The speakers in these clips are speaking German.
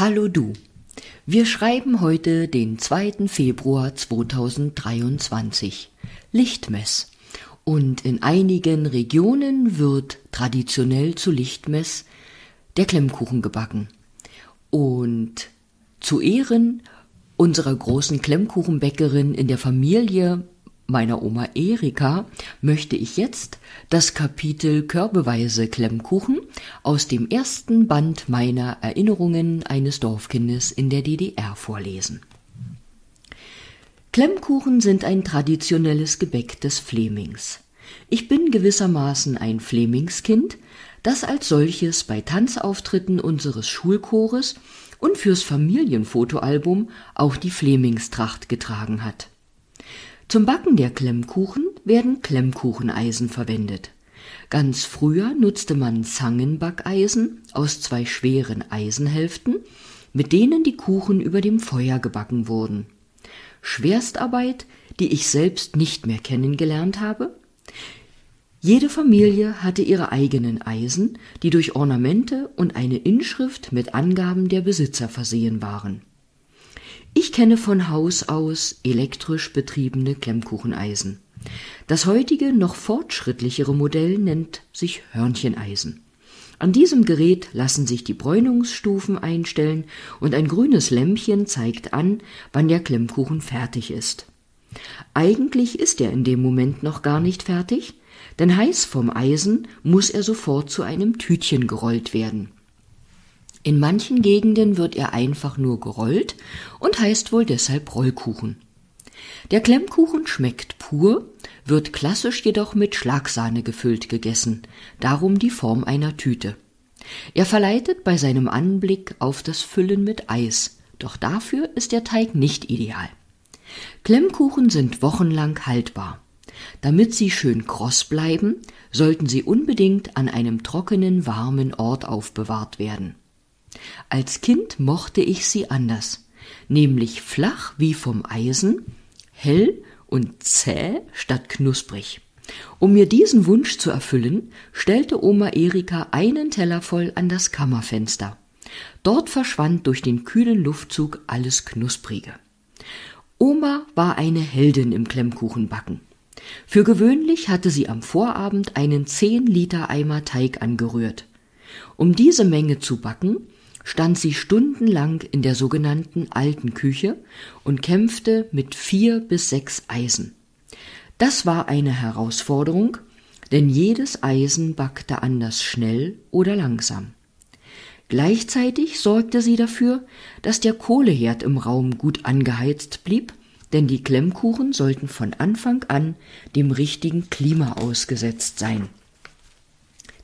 Hallo du. Wir schreiben heute den 2. Februar 2023. Lichtmess. Und in einigen Regionen wird traditionell zu Lichtmess der Klemmkuchen gebacken. Und zu Ehren unserer großen Klemmkuchenbäckerin in der Familie meiner Oma Erika möchte ich jetzt das Kapitel Körbeweise Klemmkuchen aus dem ersten Band meiner Erinnerungen eines Dorfkindes in der DDR vorlesen. Klemmkuchen sind ein traditionelles Gebäck des Flemings. Ich bin gewissermaßen ein Flemingskind, das als solches bei Tanzauftritten unseres Schulchores und fürs Familienfotoalbum auch die Flemingstracht getragen hat. Zum Backen der Klemmkuchen werden Klemmkucheneisen verwendet. Ganz früher nutzte man Zangenbackeisen aus zwei schweren Eisenhälften, mit denen die Kuchen über dem Feuer gebacken wurden. Schwerstarbeit, die ich selbst nicht mehr kennengelernt habe? Jede Familie hatte ihre eigenen Eisen, die durch Ornamente und eine Inschrift mit Angaben der Besitzer versehen waren. Ich kenne von Haus aus elektrisch betriebene Klemmkucheneisen. Das heutige, noch fortschrittlichere Modell nennt sich Hörncheneisen. An diesem Gerät lassen sich die Bräunungsstufen einstellen und ein grünes Lämpchen zeigt an, wann der Klemmkuchen fertig ist. Eigentlich ist er in dem Moment noch gar nicht fertig, denn heiß vom Eisen muss er sofort zu einem Tütchen gerollt werden. In manchen Gegenden wird er einfach nur gerollt und heißt wohl deshalb Rollkuchen. Der Klemmkuchen schmeckt pur, wird klassisch jedoch mit Schlagsahne gefüllt gegessen, darum die Form einer Tüte. Er verleitet bei seinem Anblick auf das Füllen mit Eis, doch dafür ist der Teig nicht ideal. Klemmkuchen sind wochenlang haltbar. Damit sie schön kross bleiben, sollten sie unbedingt an einem trockenen, warmen Ort aufbewahrt werden. Als Kind mochte ich sie anders, nämlich flach wie vom Eisen, hell und zäh statt knusprig. Um mir diesen Wunsch zu erfüllen, stellte Oma Erika einen Teller voll an das Kammerfenster. Dort verschwand durch den kühlen Luftzug alles Knusprige. Oma war eine Heldin im Klemmkuchenbacken. Für gewöhnlich hatte sie am Vorabend einen zehn Liter Eimer Teig angerührt. Um diese Menge zu backen, stand sie stundenlang in der sogenannten alten Küche und kämpfte mit vier bis sechs Eisen. Das war eine Herausforderung, denn jedes Eisen backte anders schnell oder langsam. Gleichzeitig sorgte sie dafür, dass der Kohleherd im Raum gut angeheizt blieb, denn die Klemmkuchen sollten von Anfang an dem richtigen Klima ausgesetzt sein.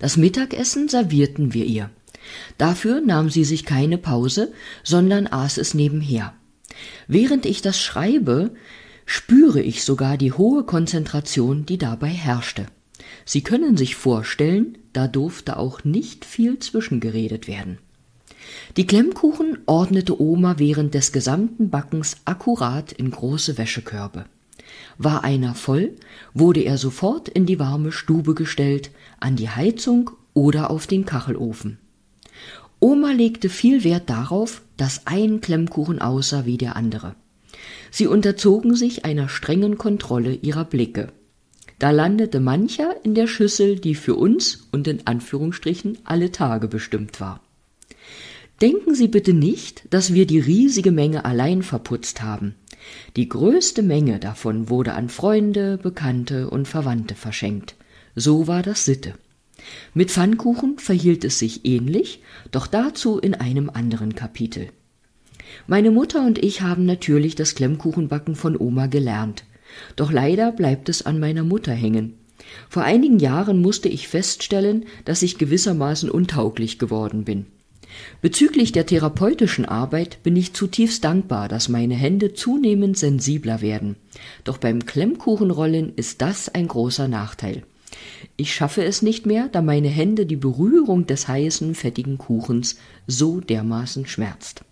Das Mittagessen servierten wir ihr. Dafür nahm sie sich keine Pause, sondern aß es nebenher. Während ich das schreibe, spüre ich sogar die hohe Konzentration, die dabei herrschte. Sie können sich vorstellen, da durfte auch nicht viel zwischengeredet werden. Die Klemmkuchen ordnete Oma während des gesamten Backens akkurat in große Wäschekörbe. War einer voll, wurde er sofort in die warme Stube gestellt, an die Heizung oder auf den Kachelofen. Oma legte viel Wert darauf, dass ein Klemmkuchen aussah wie der andere. Sie unterzogen sich einer strengen Kontrolle ihrer Blicke. Da landete mancher in der Schüssel, die für uns und in Anführungsstrichen alle Tage bestimmt war. Denken Sie bitte nicht, dass wir die riesige Menge allein verputzt haben. Die größte Menge davon wurde an Freunde, Bekannte und Verwandte verschenkt. So war das Sitte. Mit Pfannkuchen verhielt es sich ähnlich, doch dazu in einem anderen Kapitel. Meine Mutter und ich haben natürlich das Klemmkuchenbacken von Oma gelernt. Doch leider bleibt es an meiner Mutter hängen. Vor einigen Jahren musste ich feststellen, dass ich gewissermaßen untauglich geworden bin. Bezüglich der therapeutischen Arbeit bin ich zutiefst dankbar, dass meine Hände zunehmend sensibler werden. Doch beim Klemmkuchenrollen ist das ein großer Nachteil. Ich schaffe es nicht mehr, da meine Hände die Berührung des heißen, fettigen Kuchens so dermaßen schmerzt.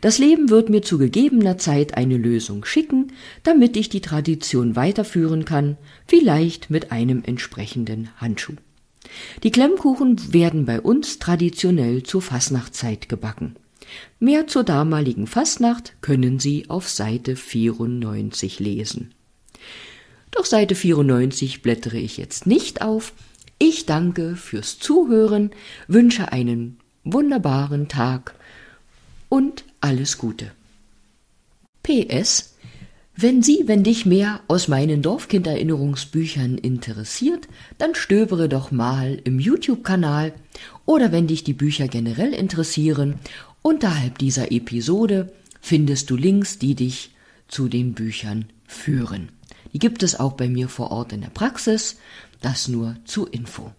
Das Leben wird mir zu gegebener Zeit eine Lösung schicken, damit ich die Tradition weiterführen kann, vielleicht mit einem entsprechenden Handschuh. Die Klemmkuchen werden bei uns traditionell zur Fasnachtzeit gebacken. Mehr zur damaligen Fastnacht können Sie auf Seite 94 lesen. Doch Seite 94 blättere ich jetzt nicht auf. Ich danke fürs Zuhören, wünsche einen wunderbaren Tag und alles Gute. PS wenn Sie, wenn dich mehr aus meinen Dorfkinderinnerungsbüchern interessiert, dann stöbere doch mal im YouTube-Kanal oder wenn dich die Bücher generell interessieren, unterhalb dieser Episode findest du Links, die dich zu den Büchern führen. Die gibt es auch bei mir vor Ort in der Praxis, das nur zu Info.